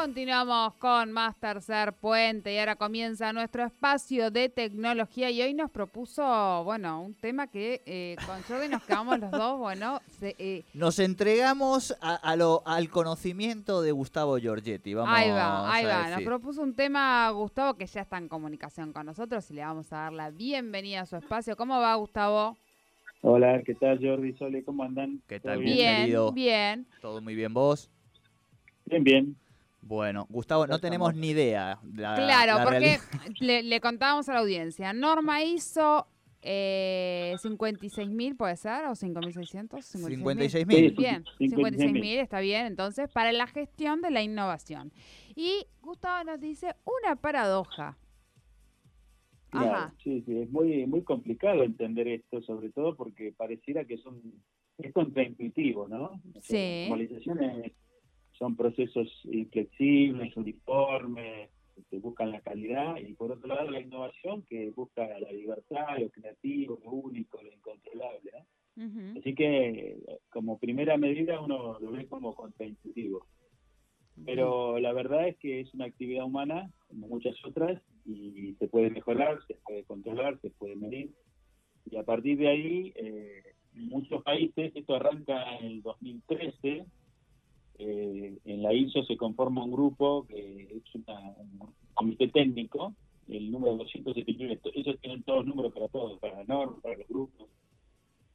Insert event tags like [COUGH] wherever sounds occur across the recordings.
Continuamos con más tercer puente y ahora comienza nuestro espacio de tecnología y hoy nos propuso, bueno, un tema que eh, con Jordi nos quedamos los dos, bueno, eh, nos entregamos a, lo, al conocimiento de Gustavo Giorgetti. Vamos ahí va, ahí va, nos propuso un tema Gustavo que ya está en comunicación con nosotros y le vamos a dar la bienvenida a su espacio. ¿Cómo va Gustavo? Hola, ¿qué tal Jordi, Sole? ¿Cómo andan? ¿Qué tal? Bien, bien, bien. ¿Todo muy bien vos? Bien, bien. Bueno, Gustavo, no tenemos ni idea. claro, porque le, contábamos a la audiencia. Norma hizo eh, 56.000, ¿puede ser? ¿O 5.600? 56.000. bien, 56.000 está bien. Entonces, para la gestión de la innovación. Y Gustavo nos dice una paradoja. Ajá. Sí, sí, es muy, muy complicado entender esto, sobre todo porque pareciera que son, es contraintuitivo, ¿no? Sí son procesos inflexibles, uniformes, que buscan la calidad, y por otro lado la innovación que busca la libertad, lo creativo, lo único, lo incontrolable. Así que como primera medida uno lo ve como contraintuitivo. Pero la verdad es que es una actividad humana, como muchas otras, y se puede mejorar, se puede controlar, se puede medir. Y a partir de ahí, eh, muchos países, esto arranca en el 2013, eh, en la ISO se conforma un grupo que es un comité técnico, el número 279, ellos tienen todos los números para todos, para norma, para los grupos,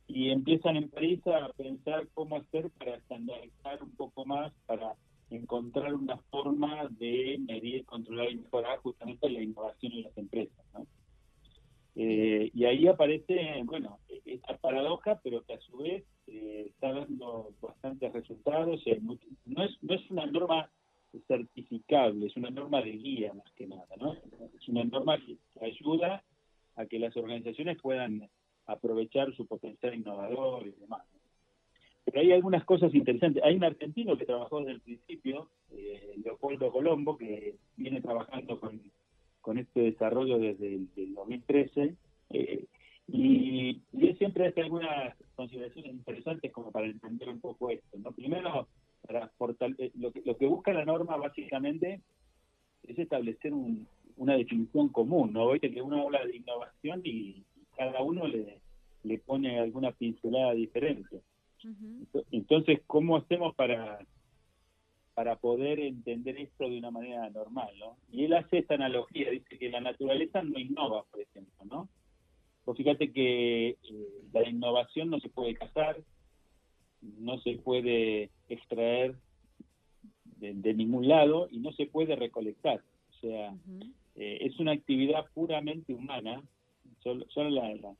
y empiezan en París a pensar cómo hacer para estandarizar un poco más, para encontrar una forma de medir, controlar y mejorar justamente la innovación en las empresas. ¿no? Eh, y ahí aparece, bueno, esta paradoja, pero que a su vez eh, está dando bastantes resultados. no, es, no es una norma certificable, es una norma de guía más que nada, ¿no? Es una norma que ayuda a que las organizaciones puedan aprovechar su potencial innovador y demás. Pero hay algunas cosas interesantes. Hay un argentino que trabajó desde el principio, eh, Leopoldo Colombo, que viene trabajando con con este desarrollo desde el 2013. Eh, y, él siempre hace algunas consideraciones interesantes como para entender un poco esto. ¿no? Primero, para eh, lo, que, lo que busca la norma básicamente es establecer una definición común. ¿no? Oíste que uno habla de innovación y, cada uno le, le pone alguna pincelada diferente. Entonces, ¿cómo hacemos para para poder entender esto de una manera normal, ¿no? Y él hace esta analogía, dice que la naturaleza no innova, por ejemplo, ¿no? Pues fíjate que eh, la innovación no se puede cazar, no se puede extraer de, ningún lado y no se puede recolectar. O sea, eh, es una actividad puramente humana, solo, la, la,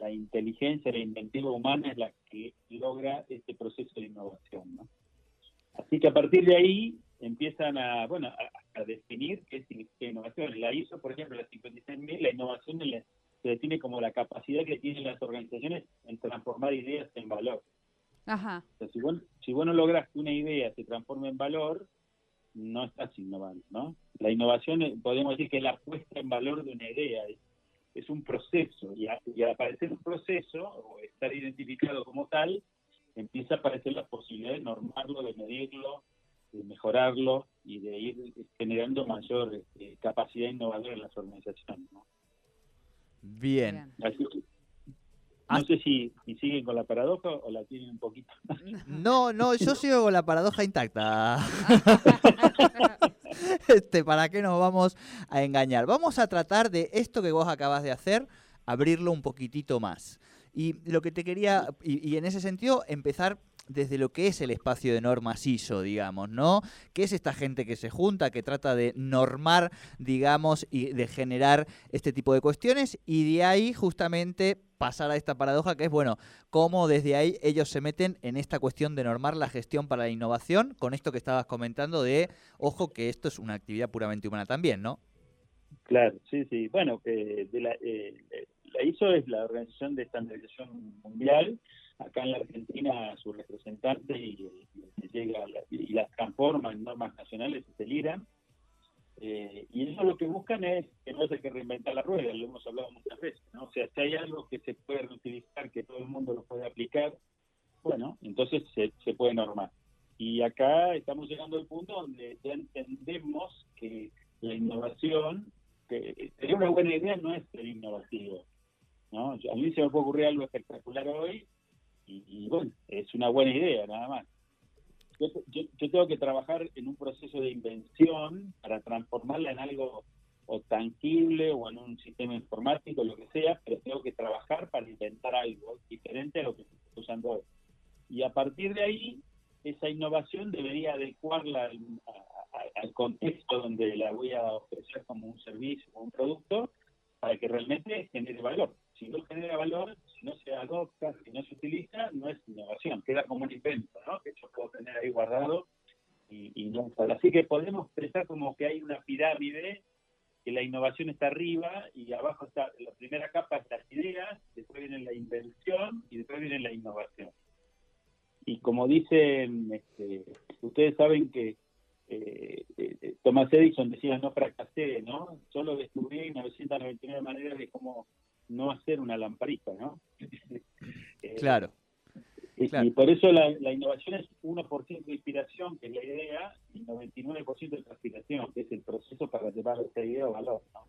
la inteligencia, la inventiva humana es la que logra este proceso de innovación, ¿no? Así que a partir de ahí empiezan a, bueno, a, definir qué significa innovación. La ISO, por ejemplo, la 56.000, la innovación se define como la capacidad que tienen las organizaciones en transformar ideas en valor. Ajá. si, vos, si no logras que una idea se transforme en valor, no estás innovando, ¿no? La innovación, eh, podemos decir que es la puesta en valor de una idea, es, un proceso, y, y al aparecer un proceso, o estar identificado como tal, empieza a aparecer la posibilidad de normarlo, de medirlo, de mejorarlo y de ir generando mayor este, capacidad innovadora en las organizaciones. Bien. no ah. sé si, siguen con la paradoja o la tienen un poquito. [LAUGHS] No, no, yo sigo con la paradoja intacta. [LAUGHS] este, ¿Para qué nos vamos a engañar? Vamos a tratar de esto que vos acabas de hacer, abrirlo un poquitito más. Y lo que te quería, y, en ese sentido, empezar desde lo que es el espacio de normas ISO, digamos, ¿no? ¿Qué es esta gente que se junta, que trata de normar, digamos, y de generar este tipo de cuestiones? Y de ahí justamente pasar a esta paradoja que es, bueno, cómo desde ahí ellos se meten en esta cuestión de normar la gestión para la innovación, con esto que estabas comentando de, ojo, que esto es una actividad puramente humana también, ¿no? Claro, sí, sí. Bueno, de la, eh, la ISO es la Organización de Estandarización Mundial. Acá en la Argentina su representante y, llega y las transforma en normas nacionales es el IRA. Eh, y eso lo que buscan es que no se que reinventar la rueda, lo hemos hablado muchas veces. ¿no? O sea, si hay algo que se puede reutilizar, que todo el mundo lo puede aplicar, bueno, entonces se, se puede normar. Y acá estamos llegando al punto donde ya entendemos que la innovación, que sería una buena idea, no es ser innovativo. ¿No? A mí se me puede ocurrir algo espectacular hoy y, bueno, es una buena idea nada más. Yo, yo, tengo que trabajar en un proceso de invención para transformarla en algo o tangible o en un sistema informático, lo que sea, pero tengo que trabajar para inventar algo diferente a lo que está usando hoy. Y a partir de ahí, esa innovación debería adecuarla al contexto donde la voy a ofrecer como un servicio o un producto para que realmente genere valor. Si no genera valor, si no se adopta, si no se utiliza, no es innovación, queda como un invento, ¿no? que yo puedo tener ahí guardado y, y no Así que podemos pensar como que hay una pirámide, que la innovación está arriba y abajo está la primera capa es las ideas, después viene la invención y después viene la innovación. Y como dicen, este, ustedes saben que eh, eh, Thomas Edison decía no fracasé, ¿no? Solo descubrí 999 maneras de cómo no hacer una lamparita, ¿no? [LAUGHS] Eh, claro. Y, por eso la, innovación es 1% de inspiración, que es la idea, y 99% de transpiración, que es el proceso para llevar esa idea a valor, ¿no?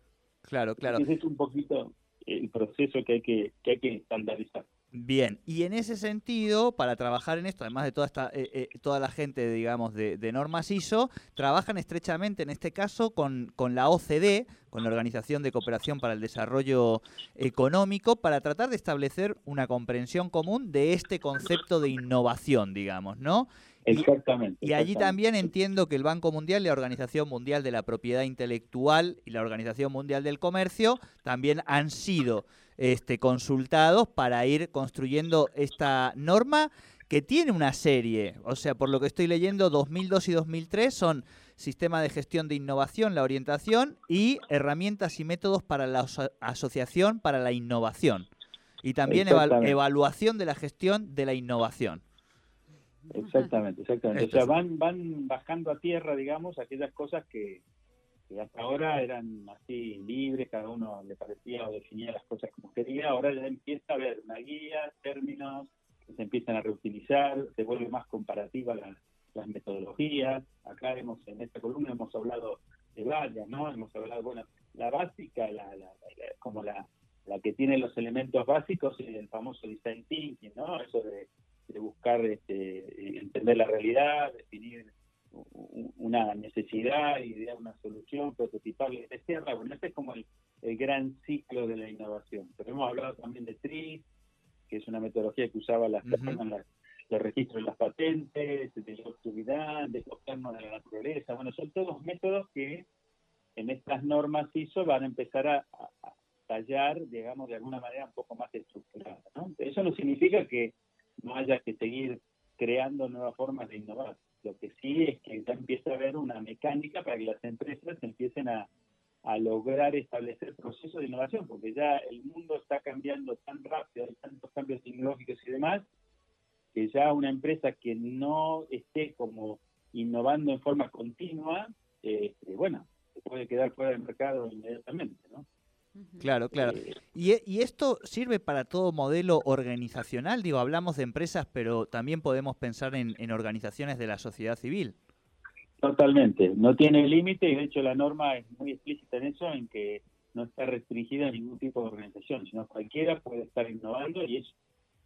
Claro, claro. Ese es un poquito el proceso que hay que, que, hay que estandarizar. Bien, y en ese sentido, para trabajar en esto, además de toda esta eh, eh, toda la gente, digamos, de, normas ISO, trabajan estrechamente, en este caso, con, con, la OCDE, con la Organización de Cooperación para el Desarrollo Económico, para tratar de establecer una comprensión común de este concepto de innovación, digamos, ¿no? Exactamente. Y, allí también entiendo que el Banco Mundial, la Organización Mundial de la Propiedad Intelectual y la Organización Mundial del Comercio también han sido este, consultados para ir construyendo esta norma que tiene una serie. O sea, por lo que estoy leyendo, 2002 y 2003 son sistema de gestión de innovación, la orientación y herramientas y métodos para la asociación para la innovación. Y también evaluación de la gestión de la innovación. Exactamente, exactamente. O sea, van, van bajando a tierra, digamos, aquellas cosas que, hasta ahora eran así libres, cada uno le parecía o definía las cosas como quería, ahora ya empieza a haber una guía, términos que se empiezan a reutilizar, se vuelve más comparativa las metodologías. Acá hemos, en esta columna hemos hablado de varias, ¿no? Hemos hablado, bueno, la básica, la, como la, la que tiene los elementos básicos, el famoso design thinking, ¿no? Eso de de buscar este, entender la realidad, definir una necesidad, idear una solución, prototiparla, etc. Bueno, este es como el, gran ciclo de la innovación. Pero hemos hablado también de TRIS, que es una metodología que usaba las personas, los registros de las patentes, de la actividad, de de la naturaleza. Bueno, son todos métodos que en estas normas ISO van a empezar a, tallar, digamos, de alguna manera un poco más estructurada. Eso no significa que no haya que seguir creando nuevas formas de innovar. Lo que sí es que ya empieza a haber una mecánica para que las empresas empiecen a, lograr establecer procesos de innovación, porque ya el mundo está cambiando tan rápido, hay tantos cambios tecnológicos y demás, que ya una empresa que no esté como innovando en forma continua, eh, bueno, se puede quedar fuera del mercado inmediatamente, ¿no? Claro, claro. Eh, ¿Y, esto sirve para todo modelo organizacional? Digo, hablamos de empresas, pero también podemos pensar en, organizaciones de la sociedad civil. Totalmente. No tiene límite y de hecho la norma es muy explícita en eso, en que no está restringida a ningún tipo de organización, sino cualquiera puede estar innovando y es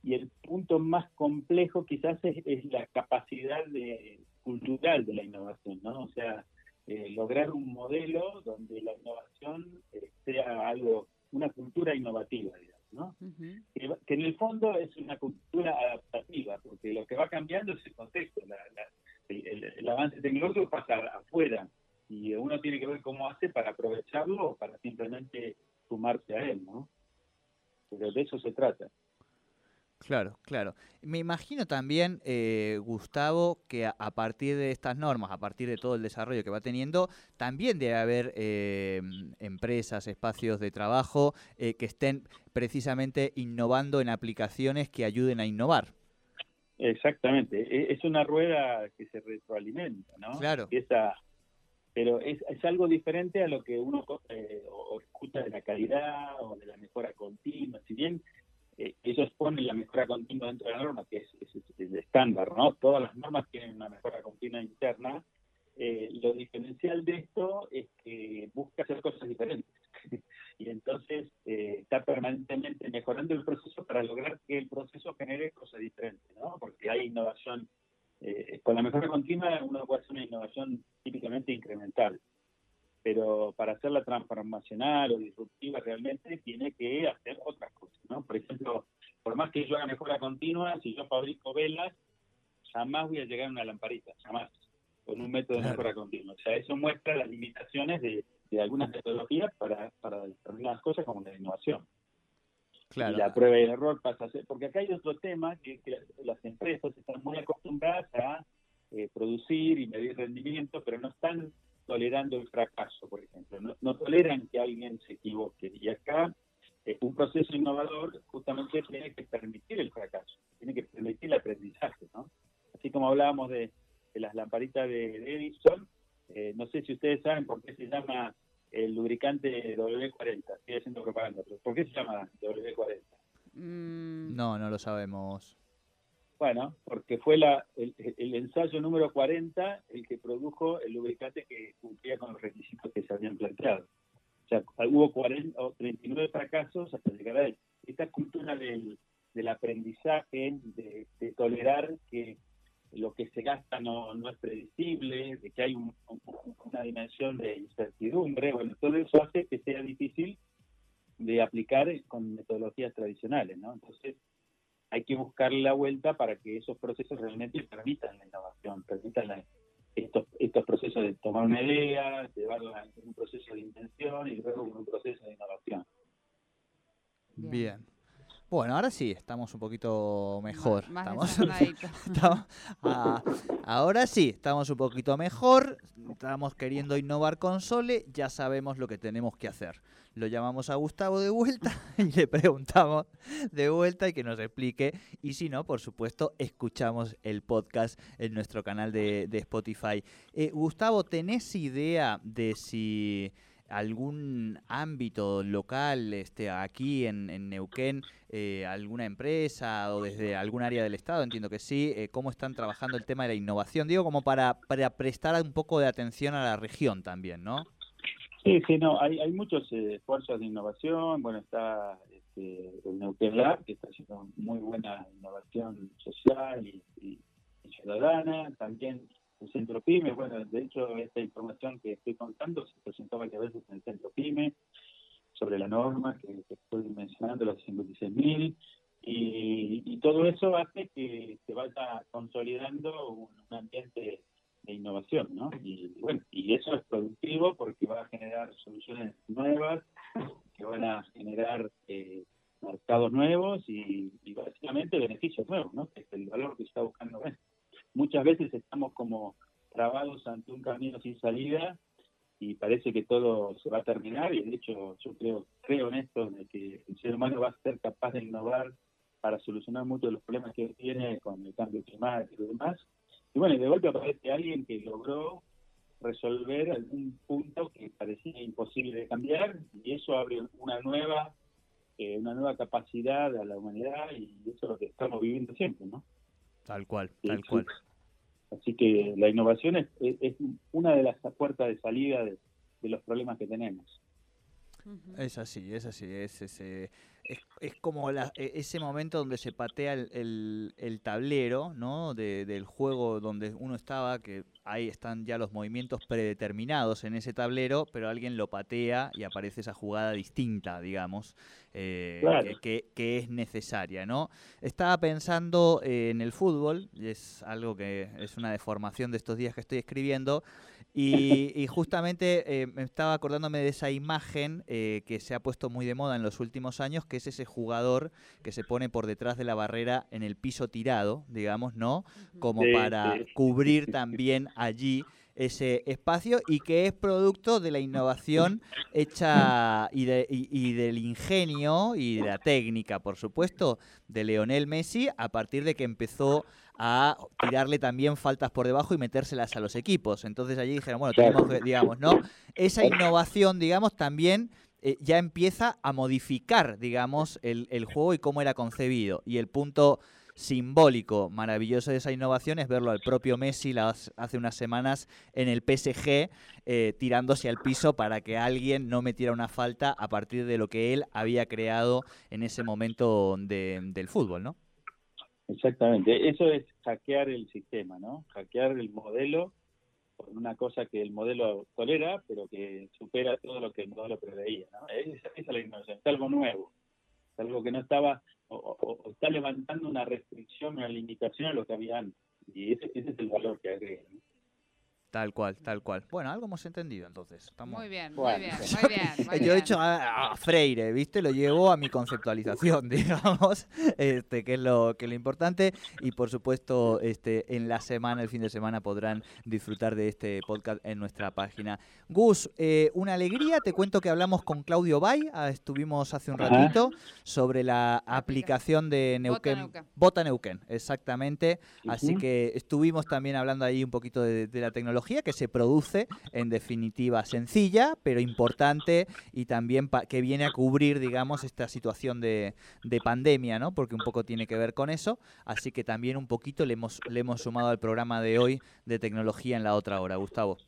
y el punto más complejo quizás es, la capacidad de, cultural de la innovación, ¿no? O sea, eh, lograr un modelo donde la innovación eh, sea algo, una cultura innovativa, digamos, ¿no? que, en el fondo es una cultura adaptativa, porque lo que va cambiando ese contexto. el, avance tecnológico pasa afuera y uno tiene que ver cómo hace para aprovecharlo o para simplemente sumarse a él, ¿no? Pero de eso se trata. Claro, claro. Me imagino también, eh, Gustavo, que a, partir de estas normas, a partir de todo el desarrollo que va teniendo, también debe haber eh, empresas, espacios de trabajo eh, que estén precisamente innovando en aplicaciones que ayuden a innovar. Exactamente. E, es una rueda que se retroalimenta, ¿no? Claro. pero es, es, algo diferente a lo que uno escucha de la calidad o de la mejora continua. Si bien eh, eso expone la mejora continua dentro de la norma, que es, el estándar, ¿no? Todas las normas tienen una mejora continua interna. Eh, lo diferencial de esto es que busca hacer cosas diferentes [LAUGHS] y entonces eh, está permanentemente mejorando el proceso para lograr que el proceso genere cosas diferentes, ¿no? Porque hay innovación, con la mejora continua uno puede hacer una innovación típicamente incremental pero para hacerla transformacional o disruptiva realmente tiene que hacer otras cosas, ¿no? Por ejemplo, por más que yo haga mejora continua, si yo fabrico velas, jamás voy a llegar a una lamparita, jamás, con un método de mejora continua. O sea, eso muestra las limitaciones de, algunas metodologías para, para determinadas cosas como la innovación. Claro. Y la prueba y el error pasa a ser, porque acá hay otro tema que, que las empresas están muy acostumbradas a eh, producir y medir rendimiento, pero no están tolerando el fracaso, por ejemplo. No, toleran que alguien se equivoque. Y acá eh, un proceso innovador justamente tiene que permitir el fracaso, tiene que permitir el aprendizaje. ¿no? Así como hablábamos de, las lamparitas de, Edison, eh, no sé si ustedes saben por qué se llama el lubricante W40, estoy haciendo propaganda, pero ¿por qué se llama W40? Mm. No, no lo sabemos. Bueno, porque fue la, el, ensayo número 40 el que produjo el lubricante que cumplía con los requisitos que se habían planteado. O sea, hubo 40, o 39 fracasos hasta llegar a él. Esta cultura del, aprendizaje, de, tolerar que lo que se gasta no, no es predecible, de que hay una dimensión de incertidumbre, bueno, todo eso hace que sea difícil de aplicar con metodologías tradicionales, ¿no? Entonces, hay que buscarle la vuelta para que esos procesos realmente permitan la innovación, permitan estos, estos procesos de tomar una idea, llevarla en un proceso de intención y luego en un proceso de innovación. Bien. Bueno, ahora sí, estamos un poquito mejor. [LAUGHS] [LAUGHS] estamos, ah, ahora sí, estamos un poquito mejor. Estamos queriendo innovar con Sole, ya sabemos lo que tenemos que hacer. Lo llamamos a Gustavo de vuelta [LAUGHS] y le preguntamos de vuelta y que nos explique. Y si no, por supuesto, escuchamos el podcast en nuestro canal de, Spotify. Eh, Gustavo, ¿tenés idea de si algún ámbito local este, aquí en, Neuquén, eh, alguna empresa o desde algún área del Estado, entiendo que sí, eh, cómo están trabajando el tema de la innovación, digo, como para, para prestar un poco de atención a la región también, ¿no? Sí, sí, no, hay, hay muchos eh, esfuerzos de innovación, bueno, está este, el Neuquén Lab, que está haciendo muy buena innovación social y, y ciudadana, también el Centro PYME, bueno, de hecho esta información que estoy contando se presentó varias veces en el Centro PYME sobre la norma que, estoy mencionando, los 56.000, y, y todo eso hace que se vaya consolidando un, ambiente de innovación, ¿no? Y bueno, y eso es productivo porque va a generar soluciones nuevas, que van a generar eh, mercados nuevos y, y, básicamente beneficios nuevos, ¿no? Que es el valor que está buscando muchas veces estamos como trabados ante un camino sin salida y parece que todo se va a terminar y de hecho yo creo creo en esto de que el ser humano va a ser capaz de innovar para solucionar muchos de los problemas que tiene con el cambio climático y demás. Y bueno de golpe aparece alguien que logró resolver algún punto que parecía imposible de cambiar y eso abre una nueva eh, una nueva capacidad a la humanidad y eso es lo que estamos viviendo siempre no Tal cual, tal cual. Así que la innovación es, es, una de las puertas de salida de, los problemas que tenemos. Es así, es así, es ese es, es como la- e- ese momento donde se patea el, el- el tablero, ¿no? De- del juego donde uno estaba, que ahí están ya los movimientos predeterminados en ese tablero, pero alguien lo patea y aparece esa jugada distinta, digamos, eh, Claro. que, que- es necesaria, ¿no? Estaba pensando eh, en el fútbol, y es algo que es una deformación de estos días que estoy escribiendo, y, [LAUGHS] y justamente eh, me estaba acordándome de esa imagen eh, que se ha puesto muy de moda en los últimos años, que es ese jugador que se pone por detrás de la barrera en el piso tirado, digamos, ¿no? Como Sí, para sí. cubrir [LAUGHS] también allí ese espacio y que es producto de la innovación hecha y, de- y- y del ingenio y de la técnica, por supuesto, de Leonel Messi a partir de que empezó a tirarle también faltas por debajo y metérselas a los equipos. Entonces allí dijeron, bueno, tenemos que, digamos, ¿no? Esa innovación, digamos, también eh, ya empieza a modificar, digamos, el, el juego y cómo era concebido. Y el punto simbólico maravilloso de esa innovación es verlo al propio Messi hace unas semanas en el PSG eh, tirándose al piso para que alguien no metiera una falta a partir de lo que él había creado en ese momento de- del fútbol, ¿no? Exactamente, eso es hackear el sistema, ¿no? Hackear el modelo una cosa que el modelo tolera, pero que supera todo lo que el modelo preveía, ¿no? Esa, es la innovación, es algo nuevo, es algo que no estaba, o está levantando una restricción, una limitación a lo que había antes, y ese, ese es el valor que agrega, ¿no? Tal cual, tal cual. Bueno, algo hemos entendido entonces. Estamos... Muy bien, muy bien, muy bien. muy [LAUGHS] Yo he hecho a, a Freire, ¿viste? Lo llevo a mi conceptualización, [LAUGHS] digamos, este, que es lo que es lo importante. Y por supuesto, este, en la semana, el fin de semana, podrán disfrutar de este podcast en nuestra página. Gus, eh, una alegría. Te cuento que hablamos con Claudio Bay, ah, estuvimos hace un ratito, sobre la aplicación de Bota Neuquén. Bota Neuquén, exactamente. Así que estuvimos también hablando ahí un poquito de, de la tecnología que se produce, en definitiva, sencilla, pero importante y también pa- que viene a cubrir, digamos, esta situación de, de pandemia, ¿no? Porque un poco tiene que ver con eso. Así que también un poquito le hemos, le hemos sumado al programa de hoy de tecnología en la otra hora. Gustavo.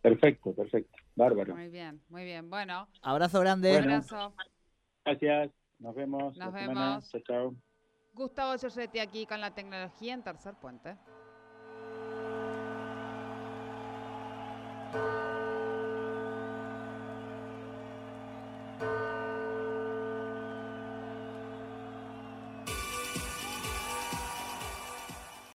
Perfecto, perfecto, bárbaro. Muy bien, muy bien. Bueno, Abrazo grande. un Bueno. abrazo. Gracias, nos vemos. Nos semana. vemos. Chao, chao. Gustavo Giorgetti aquí con la tecnología en Tercer Puente.